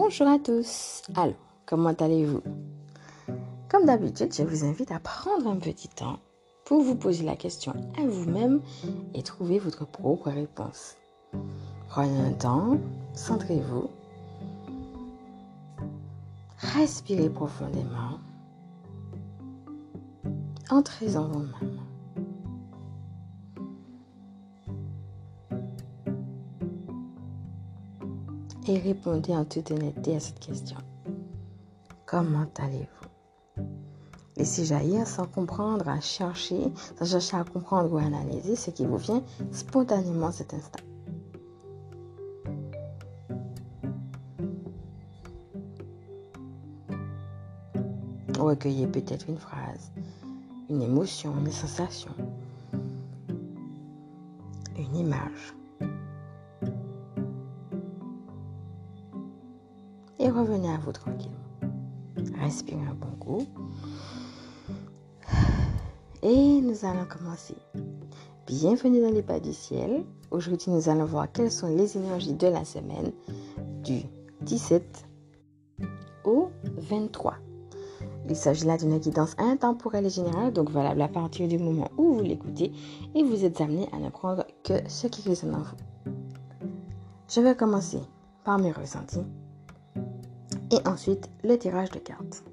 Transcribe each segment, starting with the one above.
Bonjour à tous. Alors, comment allez-vous? Comme d'habitude, je vous invite à prendre un petit temps pour vous poser la question à vous-même et trouver votre propre réponse. Prenez un temps, centrez-vous, respirez profondément, entrez en vous-même. Et répondez en toute honnêteté à cette question. Comment allez-vous? Laissez jaillir sans comprendre, à chercher, sans chercher à comprendre ou à analyser ce qui vous vient spontanément cet instant. Recueillez peut-être une phrase, une émotion, une sensation, une image. Revenez à vous tranquillement. Respirez un bon coup. Et nous allons commencer. Bienvenue dans les pas du ciel. Aujourd'hui, nous allons voir quelles sont les énergies de la semaine du 17 au 23. Il s'agit là d'une guidance intemporelle et générale, donc valable à partir du moment où vous l'écoutez et vous êtes amené à ne prendre que ce qui résonne en vous. Je vais commencer par mes ressentis et ensuite le tirage de cartes.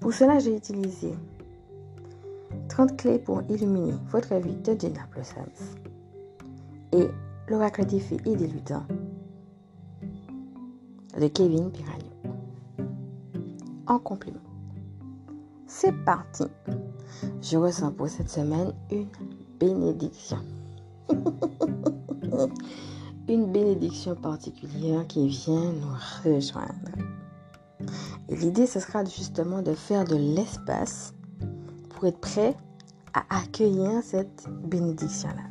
Pour cela, j'ai utilisé 30 clés pour illuminer votre vie de Jenna Blossoms et l'oracle des fées et des lutins de Kevin Piragno. En complément. C'est parti. Je ressens pour cette semaine une bénédiction. une bénédiction particulière qui vient nous rejoindre. Et l'idée, ce sera justement de faire de l'espace pour être prêt à accueillir cette bénédiction-là.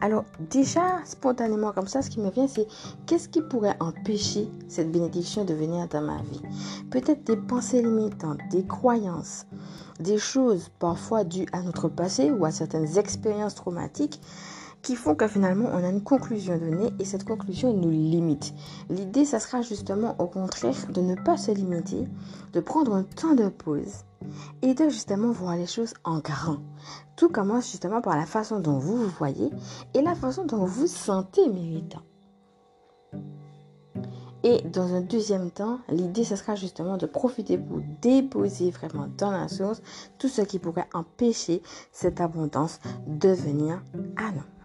Alors déjà, spontanément comme ça, ce qui me vient, c'est qu'est-ce qui pourrait empêcher cette bénédiction de venir dans ma vie? Peut-être des pensées limitantes, des croyances, des choses parfois dues à notre passé ou à certaines expériences traumatiques qui font que finalement on a une conclusion donnée et cette conclusion nous limite. L'idée, ça sera justement au contraire de ne pas se limiter, de prendre un temps de pause et de justement voir les choses en grand. Tout commence justement par la façon dont vous vous voyez et la façon dont vous sentez méritant. Et dans un deuxième temps, l'idée, ce sera justement de profiter pour déposer vraiment dans la source tout ce qui pourrait empêcher cette abondance de venir à nous.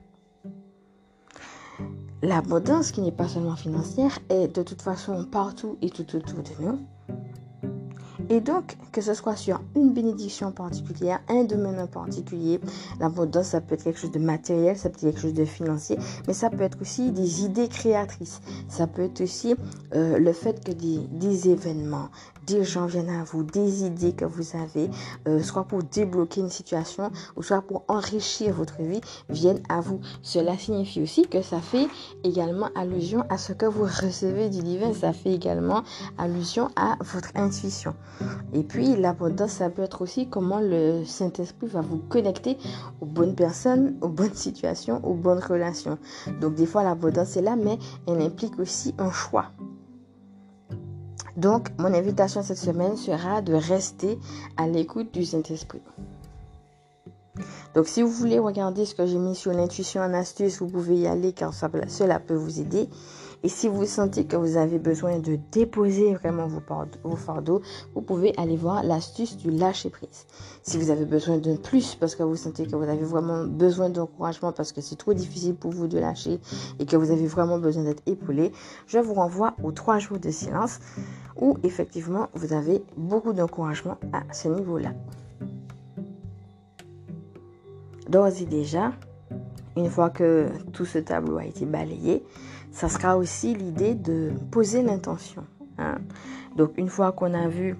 L'abondance qui n'est pas seulement financière est de toute façon partout et tout autour de nous. Et donc, que ce soit sur une bénédiction particulière, un domaine en particulier, l'abondance, ça peut être quelque chose de matériel, ça peut être quelque chose de financier, mais ça peut être aussi des idées créatrices. Ça peut être aussi euh, le fait que des, des, événements, des gens viennent à vous, des idées que vous avez, euh, soit pour débloquer une situation ou soit pour enrichir votre vie, viennent à vous. Cela signifie aussi que ça fait également allusion à ce que vous recevez du divin. Ça fait également allusion à votre intuition. Et puis l'abondance, ça peut être aussi comment le Saint-Esprit va vous connecter aux bonnes personnes, aux bonnes situations, aux bonnes relations. Donc des fois l'abondance est là, mais elle implique aussi un choix. Donc, mon invitation cette semaine sera de rester à l'écoute du Saint-Esprit. Donc, si vous voulez regarder ce que j'ai mis sur l'intuition en astuce, vous pouvez y aller car cela peut vous aider. Et si vous sentez que vous avez besoin de déposer vraiment vos, fardeaux, vous pouvez aller voir l'astuce du lâcher prise. Si vous avez besoin d'un plus parce que vous sentez que vous avez vraiment besoin d'encouragement parce que c'est trop difficile pour vous de lâcher et que vous avez vraiment besoin d'être épaulé, je vous renvoie aux trois jours de silence où effectivement vous avez beaucoup d'encouragement à ce niveau-là. D'ores et déjà, une fois que tout ce tableau a été balayé, ça sera aussi l'idée de poser l'intention. Hein. Donc une fois qu'on a vu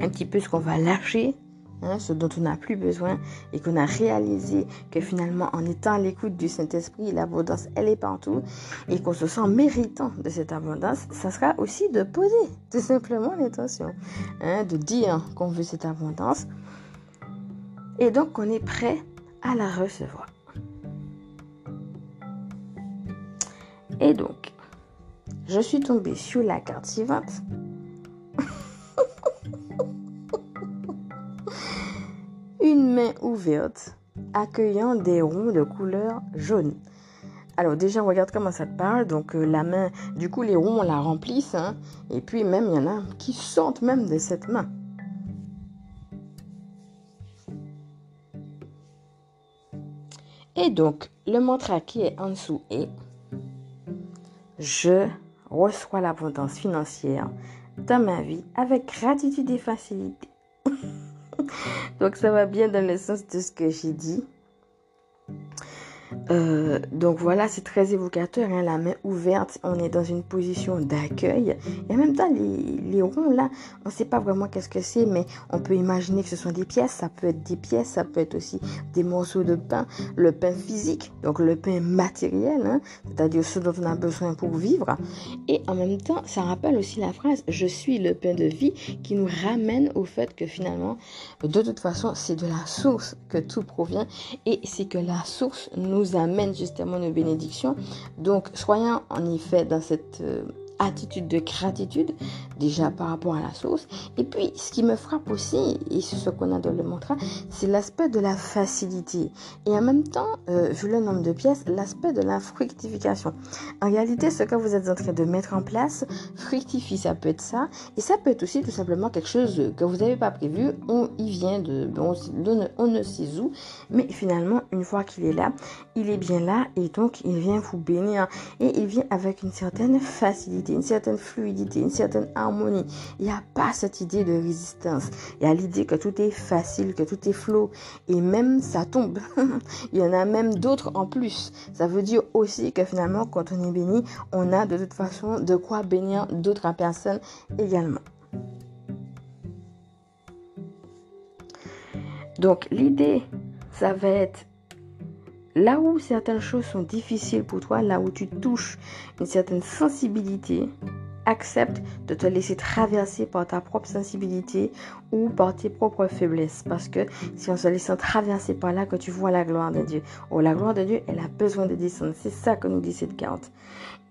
un petit peu ce qu'on va lâcher, hein, ce dont on n'a plus besoin, et qu'on a réalisé que finalement en étant à l'écoute du Saint-Esprit, l'abondance, elle est partout, et qu'on se sent méritant de cette abondance, ça sera aussi de poser tout simplement l'intention, hein, de dire qu'on veut cette abondance, et donc qu'on est prêt à la recevoir. Et donc, je suis tombée sur la carte suivante. Une main ouverte accueillant des ronds de couleur jaune. Alors déjà, regarde comment ça te parle. Donc euh, la main, du coup, les ronds, on la remplissent. Hein. et puis même, il y en a qui sortent même de cette main. Et donc, le mantra qui est en dessous est Je reçois l'abondance financière dans ma vie avec gratitude et facilité. donc, ça va bien dans le sens de ce que j'ai dit. Euh, donc voilà, c'est très évocateur, hein, la main ouverte, on est dans une position d'accueil. Et en même temps, les, ronds là, on ne sait pas vraiment qu'est-ce que c'est, mais on peut imaginer que ce sont des pièces. Ça peut être des pièces, ça peut être aussi des morceaux de pain, le pain physique, donc le pain matériel, hein, c'est-à-dire ce dont on a besoin pour vivre. Et en même temps, ça rappelle aussi la phrase Je suis le pain de vie qui nous ramène au fait que finalement, de toute façon, c'est de la source que tout provient et c'est que la source nous amène justement nos bénédictions. Donc, soyons en effet dans cette euh, attitude de gratitude, déjà par rapport à la source. Et puis, ce qui me frappe aussi, et c'est ce qu'on a dans le mantra, c'est l'aspect de la facilité. Et en même temps, euh, vu le nombre de pièces, l'aspect de la fructification. En réalité, ce que vous êtes en train de mettre en place fructifie, ça peut être ça. Et ça peut être aussi tout simplement quelque chose que vous n'avez pas prévu. On y vient de, on, on ne sait où. Mais finalement, une fois qu'il est là, il est bien là. Et donc, il vient vous bénir. Et il vient avec une certaine facilité une certaine fluidité, une certaine harmonie. Il n'y a pas cette idée de résistance. Il y a l'idée que tout est facile, que tout est flot. Et même ça tombe. Il y en a même d'autres en plus. Ça veut dire aussi que finalement, quand on est béni, on a de toute façon de quoi bénir d'autres personnes également. Donc l'idée, ça va être Là où certaines choses sont difficiles pour toi, là où tu touches une certaine sensibilité, accepte de te laisser traverser par ta propre sensibilité ou par tes propres faiblesses. Parce que si on se laisse traverser par là que tu vois la gloire de Dieu. Oh, la gloire de Dieu, elle a besoin de descendre. C'est ça que nous dit cette carte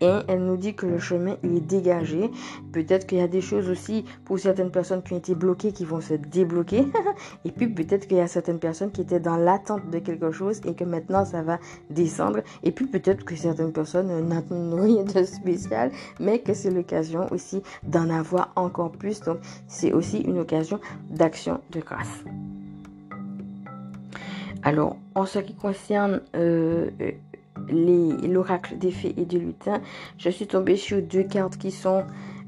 et elle nous dit que le chemin est dégagé. Peut-être qu'il y a des choses aussi pour certaines personnes qui ont été bloquées qui vont se débloquer. et puis peut-être qu'il y a certaines personnes qui étaient dans l'attente de quelque chose et que maintenant ça va descendre. Et puis peut-être que certaines personnes n'attendent rien de spécial, mais que c'est aussi d'en avoir encore plus. Donc c'est aussi une occasion d'action de grâce. Alors, en ce qui concerne euh, l'oracle des fées et du lutin, je suis tombée sur deux cartes qui sont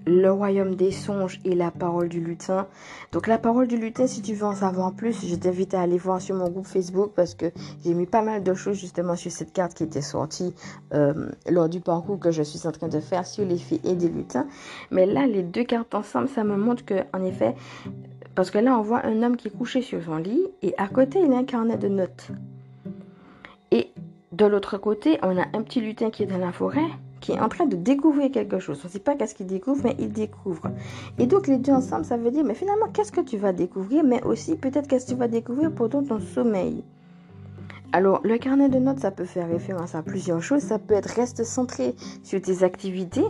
le royaume des songes et la parole du lutin. Donc la parole du lutin, si tu veux en savoir plus, je t'invite à aller voir sur mon groupe Facebook parce que j'ai mis pas mal de choses justement sur cette carte qui était sortie euh, lors du parcours que je suis en train de faire sur les fées et des lutins. Mais là, les deux cartes ensemble, ça me montre que en effet, parce que là, on voit un homme qui est couché sur son lit et à côté, il a un carnet de notes. Et de l'autre côté, on a un petit lutin qui est dans la forêt, qui est en train de découvrir quelque chose. On ne sait pas qu'est-ce qu'il découvre, mais il découvre. Et donc les deux ensemble, ça veut dire, mais finalement, qu'est-ce que tu vas découvrir, mais aussi peut-être qu'est-ce que tu vas découvrir pendant ton sommeil? Alors, le carnet de notes, ça peut faire référence à plusieurs choses. Ça peut être reste centré sur tes activités,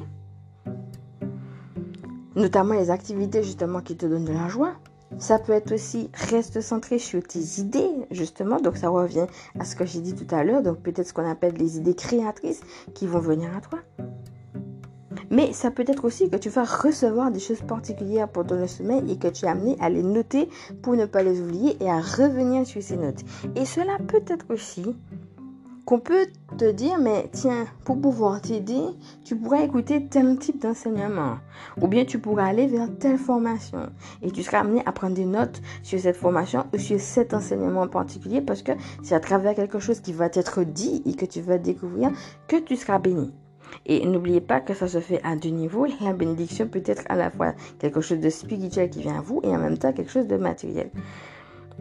notamment les activités justement qui te donnent de la joie. Ça peut être aussi reste centré sur tes idées, justement. Donc ça revient à ce que j'ai dit tout à l'heure. Donc peut-être ce qu'on appelle les idées créatrices qui vont venir à toi. Mais ça peut être aussi que tu vas recevoir des choses particulières pendant le sommeil et que tu es amené à les noter pour ne pas les oublier et à revenir sur ces notes. Et cela peut être aussi qu'on peut te dire, mais tiens, pour pouvoir t'aider, tu pourrais écouter tel type d'enseignement. Ou bien tu pourrais aller vers telle formation. Et tu seras amené à prendre des notes sur cette formation ou sur cet enseignement en particulier parce que c'est à travers quelque chose qui va t'être dit et que tu vas découvrir que tu seras béni. Et n'oubliez pas que ça se fait à deux niveaux. La bénédiction peut être à la fois quelque chose de spirituel qui vient à vous et en même temps quelque chose de matériel.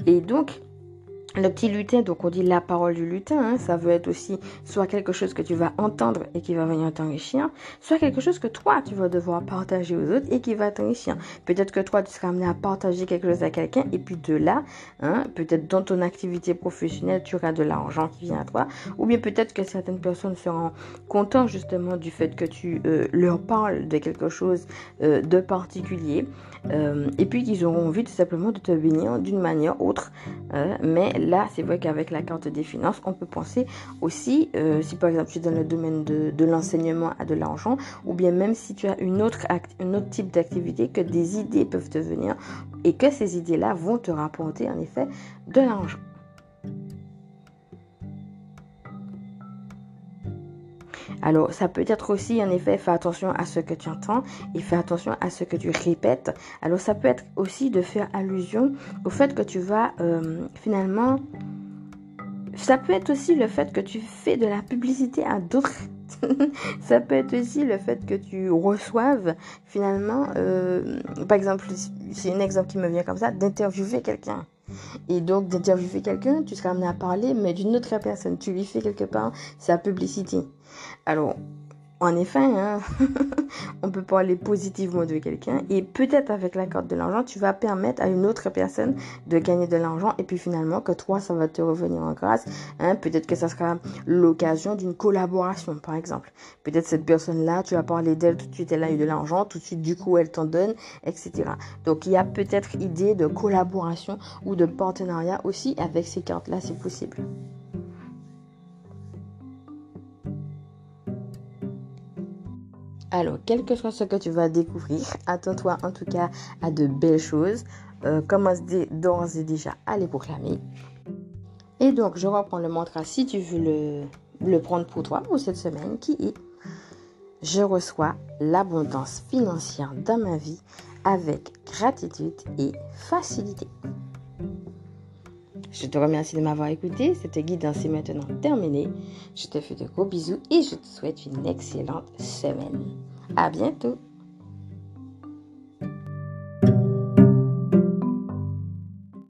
Et donc, le petit lutin, donc on dit la parole du lutin, hein, ça veut être aussi soit quelque chose que tu vas entendre et qui va venir t'enrichir, soit quelque chose que toi tu vas devoir partager aux autres et qui va t'enrichir. Peut-être que toi tu seras amené à partager quelque chose à quelqu'un et puis de là, hein, peut-être dans ton activité professionnelle tu auras de l'argent qui vient à toi, ou bien peut-être que certaines personnes seront contentes justement du fait que tu euh, leur parles de quelque chose euh, de particulier euh, et puis qu'ils auront envie tout simplement de te bénir d'une manière autre, mais là, c'est vrai qu'avec la carte des finances, on peut penser aussi, euh, si par exemple tu es dans le domaine de, l'enseignement à de l'argent, ou bien même si tu as une autre un autre type d'activité, que des idées peuvent te venir et que ces idées-là vont te rapporter en effet de l'argent. Alors, ça peut être aussi, en effet, fais attention à ce que tu entends et fais attention à ce que tu répètes. Alors, ça peut être aussi de faire allusion au fait que tu vas euh, finalement... Ça peut être aussi le fait que tu fais de la publicité à d'autres. ça peut être aussi le fait que tu reçoives finalement, euh, par exemple, c'est un exemple qui me vient comme ça, d'interviewer quelqu'un. Et donc, d'interviewer quelqu'un, tu seras amené à parler, mais d'une autre personne. Tu lui fais quelque part sa publicité. Alors, en effet, hein, on peut parler positivement de quelqu'un et peut-être avec la carte de l'argent, tu vas permettre à une autre personne de gagner de l'argent et puis finalement que toi, ça va te revenir en grâce. Hein. Peut-être que ça sera l'occasion d'une collaboration, par exemple. Peut-être cette personne-là, tu vas parler d'elle tout de suite, elle a eu de l'argent, tout de suite, du coup, elle t'en donne, etc. Donc, il y a peut-être idée de collaboration ou de partenariat aussi avec ces cartes-là, c'est possible. Alors, quel que soit ce que tu vas découvrir, attends-toi en tout cas à de belles choses. Euh, commence d'ores et déjà à les proclamer. Et donc, je reprends le mantra si tu veux le, le prendre pour toi pour cette semaine qui est Je reçois l'abondance financière dans ma vie avec gratitude et facilité. Je te remercie de m'avoir écouté. Cette guidance est maintenant terminée. Je te fais de gros bisous et je te souhaite une excellente semaine. À bientôt.